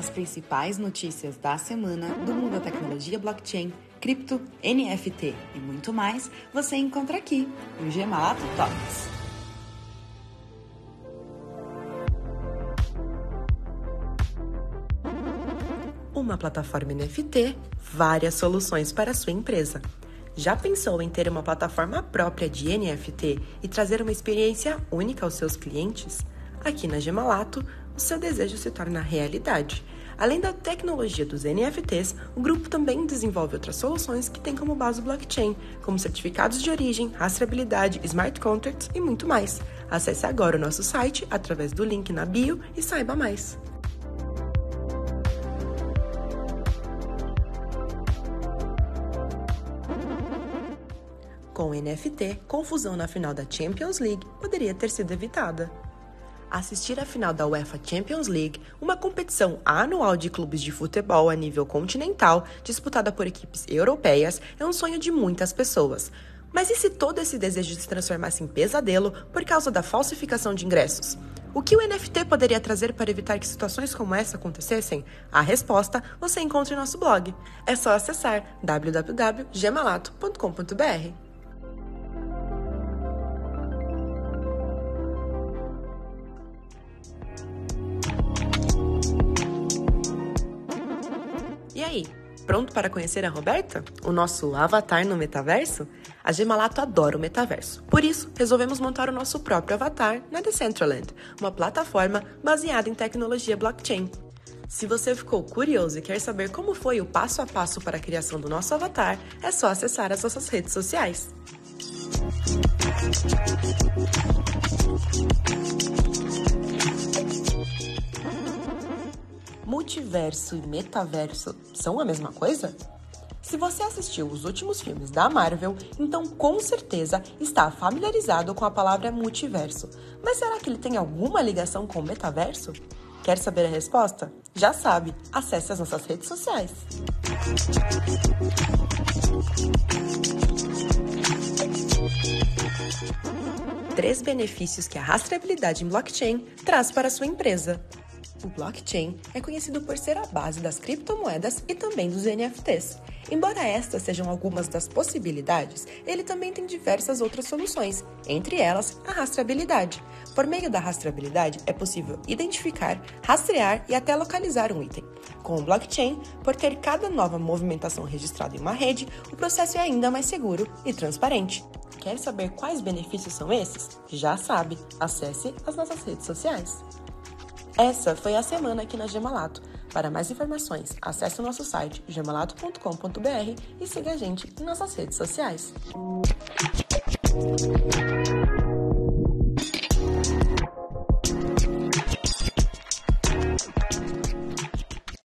As principais notícias da semana do mundo da tecnologia blockchain, cripto, NFT e muito mais você encontra aqui no Gemalato Talks. Uma plataforma NFT, várias soluções para a sua empresa. Já pensou em ter uma plataforma própria de NFT e trazer uma experiência única aos seus clientes? Aqui na Gemalato, o seu desejo se torna realidade. Além da tecnologia dos NFTs, o grupo também desenvolve outras soluções que têm como base o blockchain, como certificados de origem, rastreabilidade, smart contracts e muito mais. Acesse agora o nosso site através do link na bio e saiba mais. Com o NFT, confusão na final da Champions League poderia ter sido evitada. Assistir a final da UEFA Champions League, uma competição anual de clubes de futebol a nível continental, disputada por equipes europeias, é um sonho de muitas pessoas. Mas e se todo esse desejo se transformasse em pesadelo por causa da falsificação de ingressos? O que o NFT poderia trazer para evitar que situações como essa acontecessem? A resposta você encontra em nosso blog. É só acessar www.gemalato.com.br. E aí, pronto para conhecer a Roberta? O nosso avatar no metaverso? A Gemalato adora o metaverso. Por isso, resolvemos montar o nosso próprio avatar na Decentraland, uma plataforma baseada em tecnologia blockchain. Se você ficou curioso e quer saber como foi o passo a passo para a criação do nosso avatar, é só acessar as nossas redes sociais. Multiverso e metaverso são a mesma coisa? Se você assistiu os últimos filmes da Marvel, então com certeza está familiarizado com a palavra multiverso. Mas será que ele tem alguma ligação com o metaverso? Quer saber a resposta? Já sabe, acesse as nossas redes sociais. Três benefícios que a rastreabilidade em blockchain traz para a sua empresa. O blockchain é conhecido por ser a base das criptomoedas e também dos NFTs. Embora estas sejam algumas das possibilidades, ele também tem diversas outras soluções, entre elas a rastreabilidade. Por meio da rastreabilidade, é possível identificar, rastrear e até localizar um item. Com o blockchain, por ter cada nova movimentação registrada em uma rede, o processo é ainda mais seguro e transparente. Quer saber quais benefícios são esses? Já sabe, acesse as nossas redes sociais. Essa foi a semana aqui na Gemalato. Para mais informações, acesse o nosso site gemalato.com.br e siga a gente em nossas redes sociais.